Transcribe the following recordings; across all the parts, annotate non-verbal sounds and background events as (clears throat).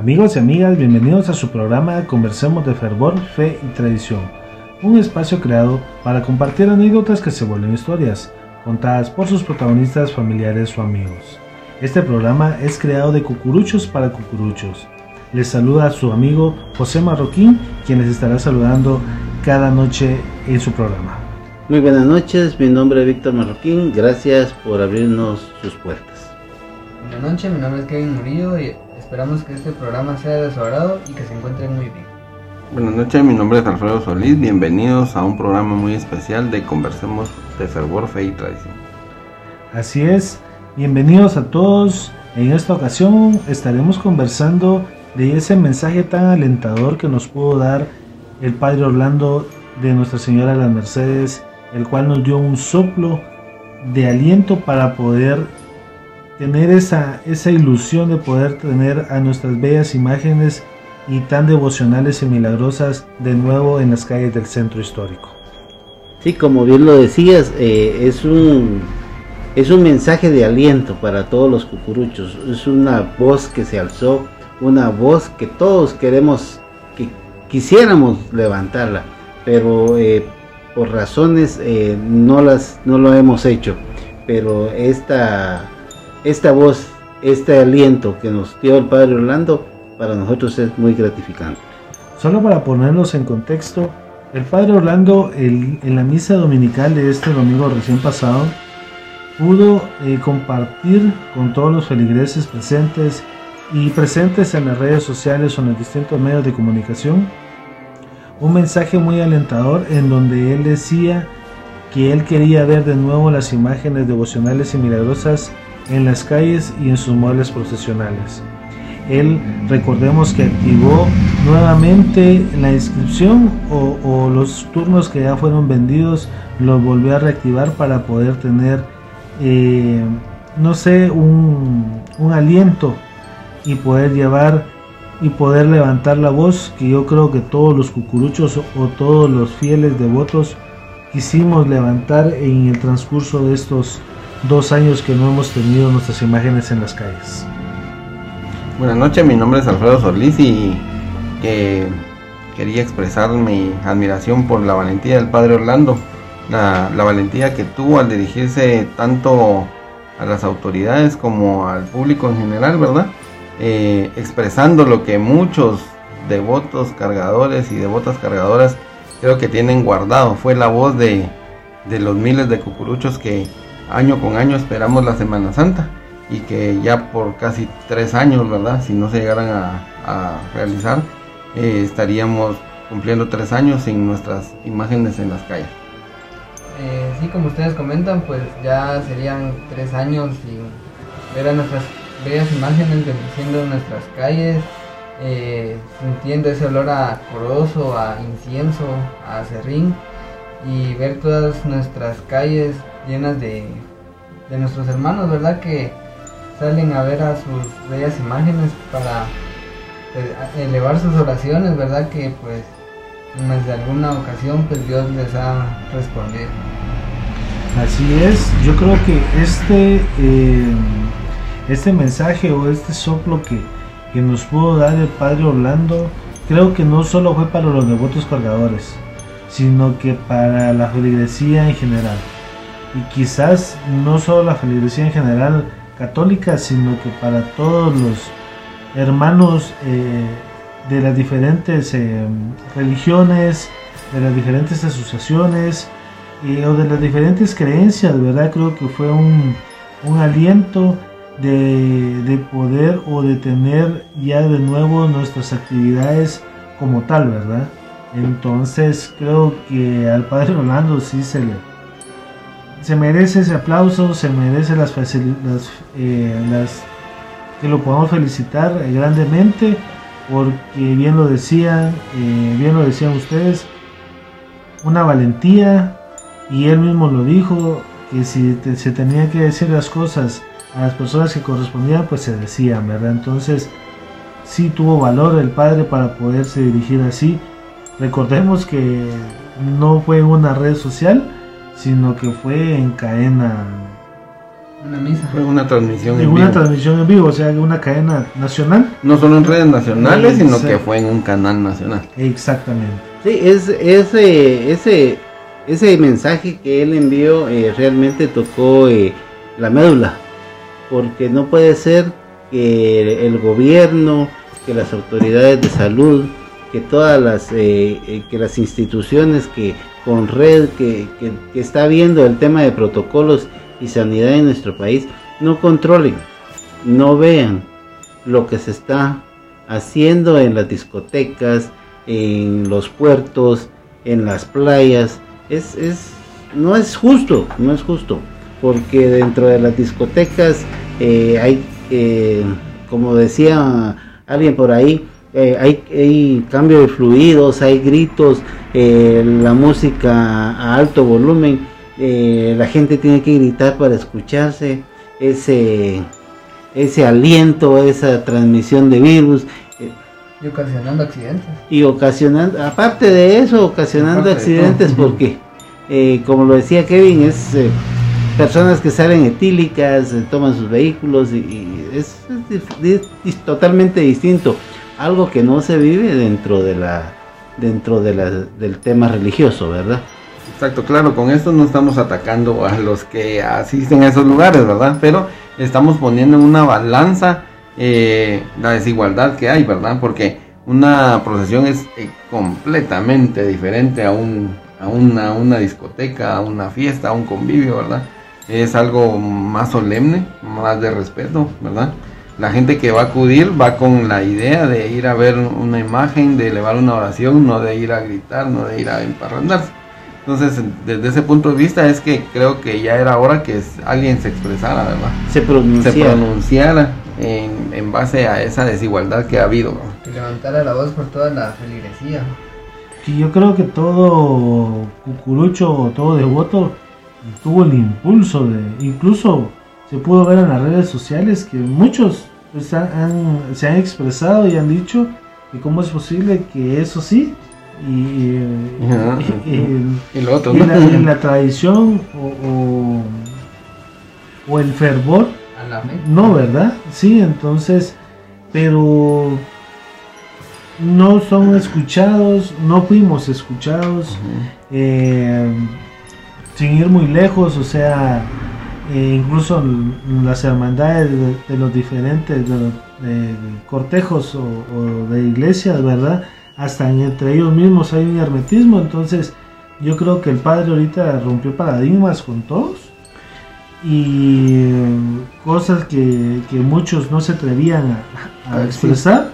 Amigos y amigas, bienvenidos a su programa Conversemos de Fervor, Fe y Tradición, un espacio creado para compartir anécdotas que se vuelven historias, contadas por sus protagonistas, familiares o amigos. Este programa es creado de cucuruchos para cucuruchos. Les saluda a su amigo José Marroquín, quien les estará saludando cada noche en su programa. Muy buenas noches, mi nombre es Víctor Marroquín, gracias por abrirnos sus puertas. Buenas noches, mi nombre es Kevin Murillo y Esperamos que este programa sea de su agrado y que se encuentren muy bien. Buenas noches, mi nombre es Alfredo Solís. Bienvenidos a un programa muy especial de Conversemos de Fervor, Fe y Tradición. Así es, bienvenidos a todos. En esta ocasión estaremos conversando de ese mensaje tan alentador que nos pudo dar el Padre Orlando de Nuestra Señora de las Mercedes, el cual nos dio un soplo de aliento para poder tener esa, esa ilusión de poder tener a nuestras bellas imágenes y tan devocionales y milagrosas de nuevo en las calles del centro histórico. Sí, como bien lo decías, eh, es un es un mensaje de aliento para todos los cucuruchos. Es una voz que se alzó, una voz que todos queremos, que quisiéramos levantarla, pero eh, por razones eh, no las no lo hemos hecho. Pero esta esta voz, este aliento que nos dio el Padre Orlando, para nosotros es muy gratificante. Solo para ponernos en contexto, el Padre Orlando en la misa dominical de este domingo recién pasado pudo eh, compartir con todos los feligreses presentes y presentes en las redes sociales o en los distintos medios de comunicación un mensaje muy alentador en donde él decía que él quería ver de nuevo las imágenes devocionales y milagrosas en las calles y en sus muebles procesionales. Él, recordemos que activó nuevamente la inscripción o, los turnos que ya fueron vendidos, los volvió a reactivar para poder tener, eh, no sé, un, un aliento y poder llevar y poder levantar la voz que yo creo que todos los cucuruchos o todos los fieles devotos quisimos levantar en el transcurso de estos dos años que no hemos tenido nuestras imágenes en las calles. Buenas noches, mi nombre es Alfredo Solís y quería expresar mi admiración por la valentía del Padre Orlando, la, valentía que tuvo al dirigirse tanto a las autoridades como al público en general, ¿verdad? Eh, expresando lo que muchos devotos cargadores y devotas cargadoras creo que tienen guardado. Fue la voz de, de los miles de cucuruchos que año con año esperamos la Semana Santa y que ya por casi tres años, ¿verdad? Si no se llegaran a, realizar, eh, estaríamos cumpliendo tres años sin nuestras imágenes en las calles. Eh, sí, como ustedes comentan, pues ya serían tres años sin ver a nuestras bellas imágenes bendiciendo nuestras calles, eh, sintiendo ese olor a corozo, a incienso, a serrín y ver todas nuestras calles llenas de, de nuestros hermanos, ¿verdad? Que salen a ver a sus bellas imágenes para pues, elevar sus oraciones, ¿verdad? Que pues en alguna ocasión pues Dios les ha respondido. Así es, yo creo que este, eh, este mensaje o este soplo que, que nos pudo dar el Padre Orlando, creo que no solo fue para los devotos cargadores, sino que para la feligresía en general y quizás no solo la feligresía en general católica, sino que para todos los hermanos eh, de las diferentes eh, religiones, de las diferentes asociaciones o de las diferentes creencias, ¿verdad? Creo que fue un, aliento de, de, poder o de tener ya de nuevo nuestras actividades como tal, ¿verdad? Entonces creo que al Padre Rolando sí se le, se merece ese aplauso, se merece las, eh, las que lo podamos felicitar grandemente, porque bien lo decían, eh, bien lo decían ustedes, una valentía, y él mismo lo dijo, que si se tenía que decir las cosas a las personas que correspondían, pues se decían, ¿verdad? Entonces, sí tuvo valor el padre para poderse dirigir así. Recordemos que no fue una red social, sino que fue en cadena Una misa. Fue una transmisión En en una vivo. transmisión en vivo, o sea, una cadena nacional. No solo en redes nacionales, sino Exacto. que fue en un canal nacional. Exactamente. Sí, es, ese, ese, ese mensaje que él envió eh, realmente tocó eh, la médula, porque no puede ser que el gobierno, que las autoridades de salud, que todas las, eh, eh, que las instituciones que con red, que, que- está viendo el tema de protocolos y sanidad en nuestro país, no controlen, no vean lo que se está haciendo en las discotecas, en los puertos, en las playas. Es, es, no es justo, no es justo, porque dentro de las discotecas eh, hay, eh, como decía alguien por ahí, eh, hay, hay cambio de fluidos, hay gritos, eh, la música a alto volumen, eh, la gente tiene que gritar para escucharse, ese, ese aliento, esa transmisión de virus. Y ocasionando accidentes. y ocasionando, aparte de eso, ocasionando accidentes porque, eh, como lo decía Kevin, es eh, personas que salen etílicas, toman sus vehículos y, y es, es dif- di- es totalmente distinto, algo que no se vive dentro de la dentro de la, del tema religioso, ¿verdad? Exacto, claro, con esto no estamos atacando a los que asisten a esos lugares, ¿verdad? Pero estamos poniendo en una balanza eh, la desigualdad que hay, ¿verdad? Porque una procesión es eh, completamente diferente a, un, a una, una discoteca, a una fiesta, a un convivio, ¿verdad? Es algo más solemne, más de respeto, ¿verdad? La gente que va a acudir va con la idea de ir a ver una imagen, de elevar una oración, no de ir a gritar, no de ir a emparrandarse. Entonces, desde ese punto de vista es que creo que ya era hora que alguien se expresara, ¿verdad? Se Se pronuncia. pronunciara en, en base a esa desigualdad que ha habido. Que levantara la voz por toda la feligresía. Y yo creo que todo cucurucho o todo devoto tuvo el impulso de, incluso se pudo ver en las redes sociales que muchos pues, han- han- se han expresado y han dicho que cómo es posible que eso sí y, Ajá. y- y- Y lo otro, y ¿no? la, y la tradición o, o- o el fervor A la fe. no, ¿verdad? Sí, entonces, pero no son escuchados, no fuimos escuchados, eh, sin ir muy lejos, o sea, eh, incluso las hermandades de, de los diferentes de los- de cortejos o, o de iglesias, ¿verdad? Hasta en- entre ellos mismos hay un hermetismo, entonces yo creo que el padre ahorita rompió paradigmas con todos y eh, cosas que, que muchos no se atrevían a, a Ah, sí. expresar,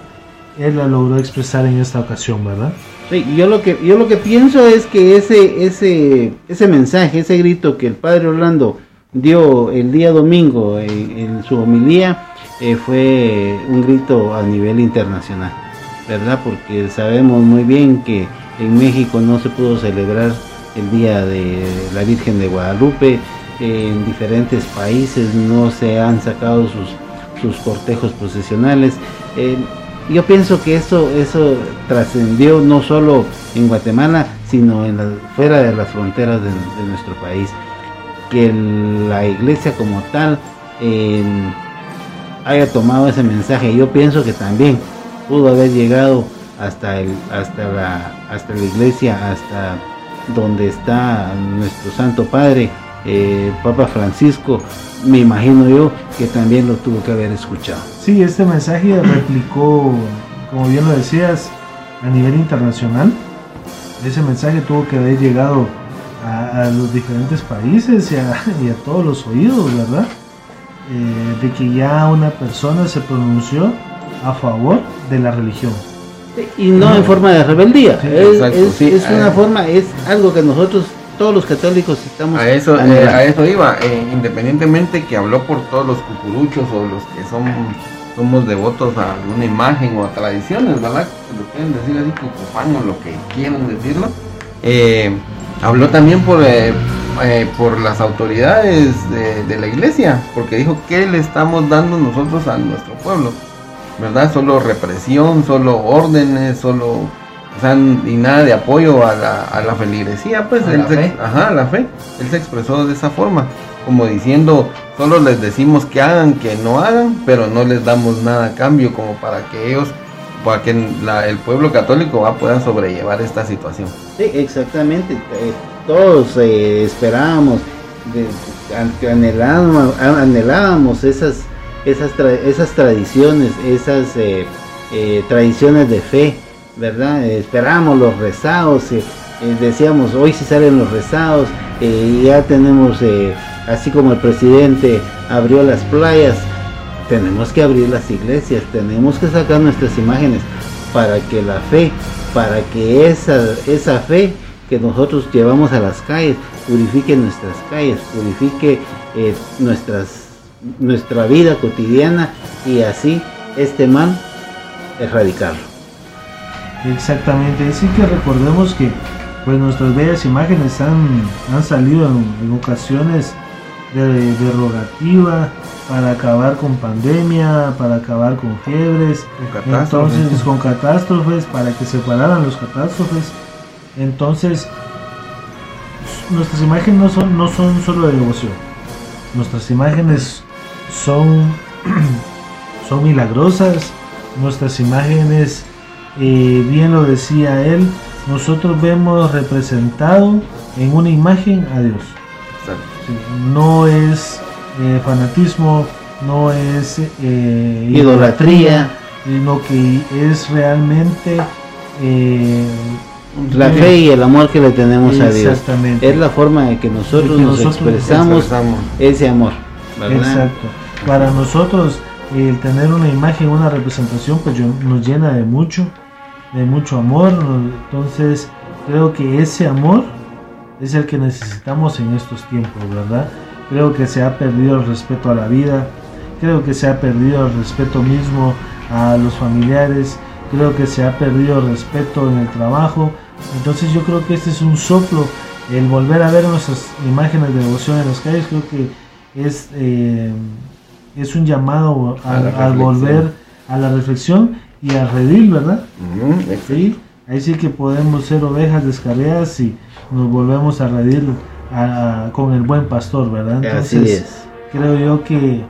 él la logró expresar en esta ocasión, ¿verdad? Sí, yo lo que yo lo que pienso es que ese ese ese mensaje, ese grito que el padre Orlando dio el día domingo en, en su homilía eh, fue un grito a nivel internacional, ¿verdad? Porque sabemos muy bien que en México no se pudo celebrar el día de la Virgen de Guadalupe, en diferentes países no se han sacado sus sus cortejos procesionales. Eh, yo pienso que eso, eso trascendió no solo en Guatemala, sino en la- fuera de las fronteras de nuestro país. Que la iglesia como tal eh, haya tomado ese mensaje. Yo pienso que también pudo haber llegado hasta, el, hasta, la, hasta la iglesia, hasta donde está nuestro Santo Padre, eh, Papa Francisco. Me imagino yo que también lo tuvo que haber escuchado. Sí, este mensaje (clears throat) replicó, como bien lo decías, a nivel internacional. Ese mensaje tuvo que haber llegado a, a los diferentes países y a, (laughs) y a todos los oídos, ¿verdad? Eh, de que ya una persona se pronunció a favor de la religión. Y no en forma de rebeldía. Sí, es exacto, es- sí, es una eh. forma, es algo que nosotros, todos los católicos, estamos A eso, eh, a eso iba, eh, independientemente que habló por todos los cucuruchos o los que son, somos devotos a alguna imagen o a tradiciones, ¿verdad? Lo pueden decir así, cucufán o lo que quieran decirlo. Eh, habló también por, eh, eh, por las autoridades de, de la iglesia, porque dijo, ¿qué le estamos dando nosotros a nuestro pueblo? ¿Verdad? Solo represión, solo órdenes, solo o sea, y nada de apoyo a la, a la feligresía, pues A él la se, fe. ajá, la fe. Él se expresó de esa forma. como diciendo, solo les decimos que hagan, que no hagan, pero no les damos nada a cambio como para que ellos, para que el pueblo católico va a poder sobrellevar esta situación. Sí, exactamente. Eh, todos eh, esperábamos, anhelábamos, anhelábamos esas, esas, esas tradiciones, esas eh, tradiciones de fe, ¿verdad? esperábamos los rezados. decíamos, hoy si salen los rezados, ya tenemos así como el presidente abrió las playas, tenemos que abrir las iglesias, tenemos que sacar nuestras imágenes para que la fe, para que esa, esa fe que nosotros llevamos a las calles purifique nuestras calles, purifique eh, nuestras, nuestra vida cotidiana y así este mal erradicarlo. Exactamente, así que recordemos que pues nuestras bellas imágenes han, han salido en ocasiones de derogativa para acabar con pandemia, para acabar con fiebres, con entonces con catástrofes, para que se pararan los catástrofes. Entonces, nuestras imágenes no son, no son solo de devoción, nuestras imágenes son, (clears throat) son milagrosas, nuestras imágenes, eh, bien lo decía él, nosotros vemos representado en una imagen a Dios. No es eh, fanatismo, no es eh, idolatría, sino que es realmente eh, la fe y el amor que le tenemos a Dios. Es la forma en que nosotros, nos expresamos, ese amor. Exacto. Para nosotros el tener una imagen, una representación, pues nos llena de mucho, de mucho amor. Entonces creo que ese amor es el que necesitamos en estos tiempos, ¿verdad? Creo que se ha perdido el respeto a la vida, creo que se ha perdido el respeto mismo a los familiares, creo que se ha perdido el respeto en el trabajo. Entonces yo creo que este es un soplo, el volver a ver nuestras imágenes de devoción en las calles, creo que es, eh, es un llamado a, volver a la reflexión y a redil, ¿verdad? sí, ahí sí que podemos ser ovejas descarriadas y nos volvemos a reír con el buen pastor, ¿verdad? Entonces, creo yo que,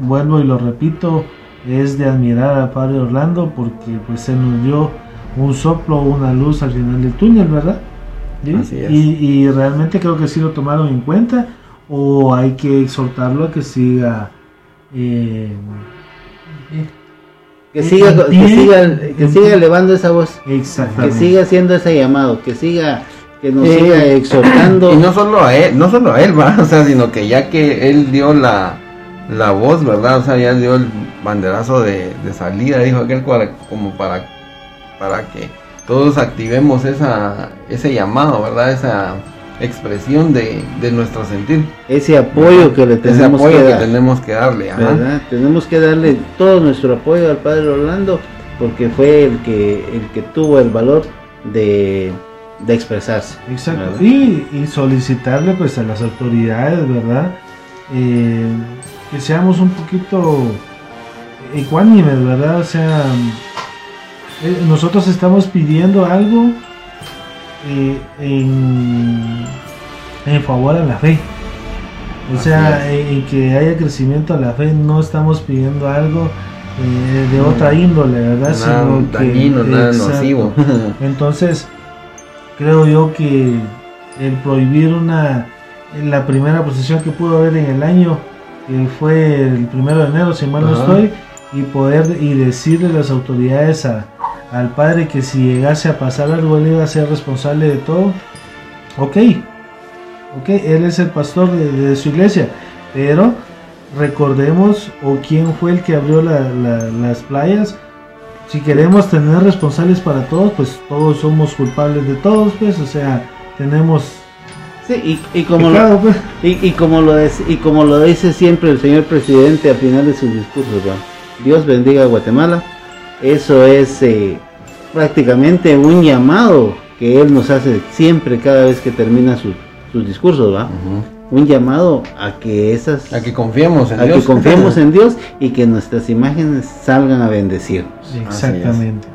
vuelvo y lo repito, es de admirar al Padre Orlando porque pues se nos dio un soplo, una luz al final del túnel, ¿verdad? Y, realmente creo que sí lo tomaron en cuenta o hay que exhortarlo a que siga... Eh, que siga, que siga, que siga elevando esa voz, que siga haciendo ese llamado, que siga que nos siga exhortando. Y no solo a él, no solo a él, (laughs) va, o sea, sino que ya que él dio la, la voz, ¿verdad? O sea, ya dio el banderazo de, salida, dijo aquel como para, para que todos activemos esa, ese llamado, ¿verdad? Esa expresión de, nuestro sentir. Ese apoyo que le tenemos que, tenemos que darle, ¿verdad? Tenemos que darle todo nuestro apoyo al Padre Orlando porque fue el que, el que tuvo el valor de de expresarse. Exacto. Y, solicitarle pues a las autoridades, ¿verdad? Eh, que seamos un poquito ecuánimes, ¿verdad? O sea, eh, nosotros estamos pidiendo algo eh, en, en, favor a la fe. O sea, en, que haya crecimiento a la fe, no estamos pidiendo algo de otra índole, ¿verdad? Nada dañino, nada nocivo. (laughs) Entonces, creo yo que el prohibir una la primera procesión que pudo haber en el año que fue el primero de enero si mal no estoy y poder y decirle a las autoridades a, al padre que si llegase a pasar algo él iba a ser responsable de todo. Ok ok él es el pastor de, su iglesia pero recordemos o quién fue el que abrió las playas si queremos tener responsables para todos, pues todos somos culpables de todos, pues, o sea, tenemos Sí, y, como lo, pues. y, como lo y como lo dice siempre el señor presidente al final de sus discursos, Dios bendiga a Guatemala. Eso es eh, prácticamente un llamado que él nos hace siempre cada vez que termina sus discursos, ¿va? Un llamado a que esas a que confiemos en Dios que confiemos en (laughs) Dios y que nuestras imágenes salgan a bendecirnos exactamente.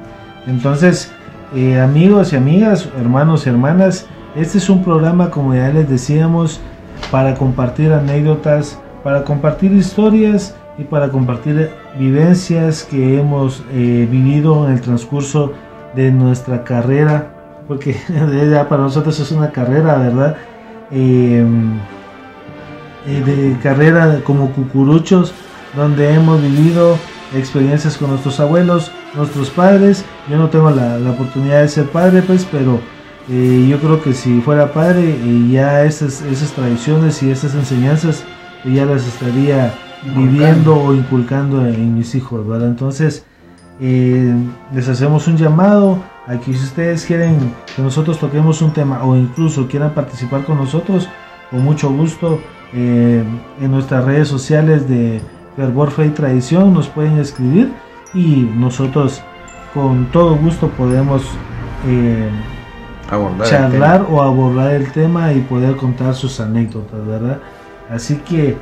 Entonces eh, amigos y amigas hermanos y hermanas este es un programa como ya les decíamos para compartir anécdotas, para compartir historias y para compartir vivencias que hemos eh, vivido en el transcurso de nuestra carrera, porque (laughs) ya para nosotros es una carrera, ¿verdad? Em, eh, de carrera como cucuruchos, donde hemos vivido experiencias con nuestros abuelos, nuestros padres. Yo no tengo la, oportunidad de ser padre, pues, pero eh, yo creo que si fuera padre, ya esas, esas tradiciones y esas enseñanzas ya las estaría viviendo o inculcando en mis hijos, ¿verdad? Entonces, eh, les hacemos un llamado a que si ustedes quieren que nosotros toquemos un tema o incluso quieran participar con nosotros, con mucho gusto, eh, en nuestras redes sociales de Fervor, Fe y Tradición nos pueden escribir y nosotros con todo gusto podemos eh, charlar o abordar el tema y poder contar sus anécdotas, ¿verdad? Así que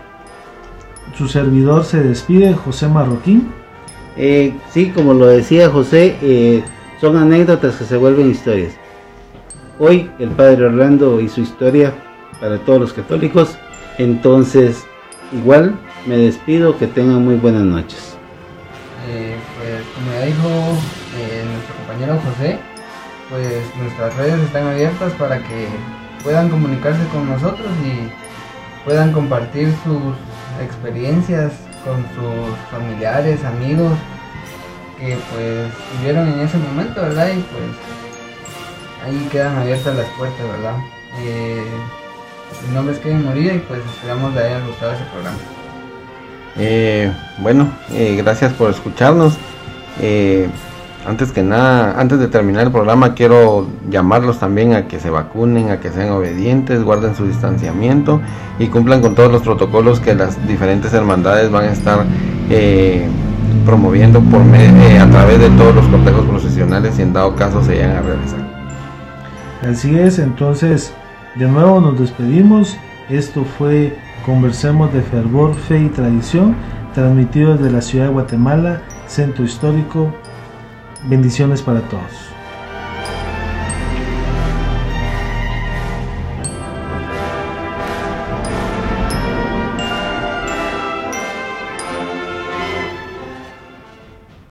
su servidor se despide, José Marroquín. Eh, sí, como lo decía José, eh, son anécdotas que se vuelven historias. Hoy el Padre Orlando y su historia para todos los católicos. Entonces, igual me despido, que tengan muy buenas noches. Eh, pues como ya dijo nuestro compañero José, pues nuestras redes están abiertas para que puedan comunicarse con nosotros y puedan compartir sus experiencias con sus familiares, amigos que pues vivieron en ese momento, ¿verdad? Y pues ahí quedan abiertas las puertas, ¿verdad? Eh, mi nombre es Kevin Moría y pues esperamos le haya gustado ese programa. Eh, bueno, eh, gracias por escucharnos. Eh, antes que nada, antes de terminar el programa, quiero llamarlos también a que se vacunen, a que sean obedientes, guarden su distanciamiento y cumplan con todos los protocolos que las diferentes hermandades van a estar eh, promoviendo por eh, a través de todos los cortejos profesionales y en dado caso se vayan a realizar. Así es, entonces de nuevo nos despedimos. Esto fue Conversemos de Fervor, Fe y Tradición, transmitido desde la ciudad de Guatemala, Centro Histórico Bendiciones para todos.